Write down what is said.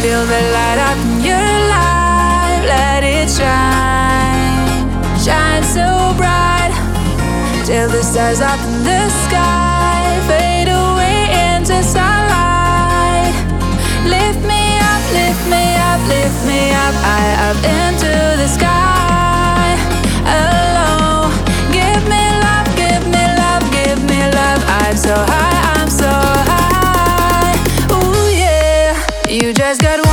Feel the light up in your life, let it shine. Shine so bright till the stars up in the sky fade away into sunlight. Lift me up, lift me up, lift me up, the sky. always get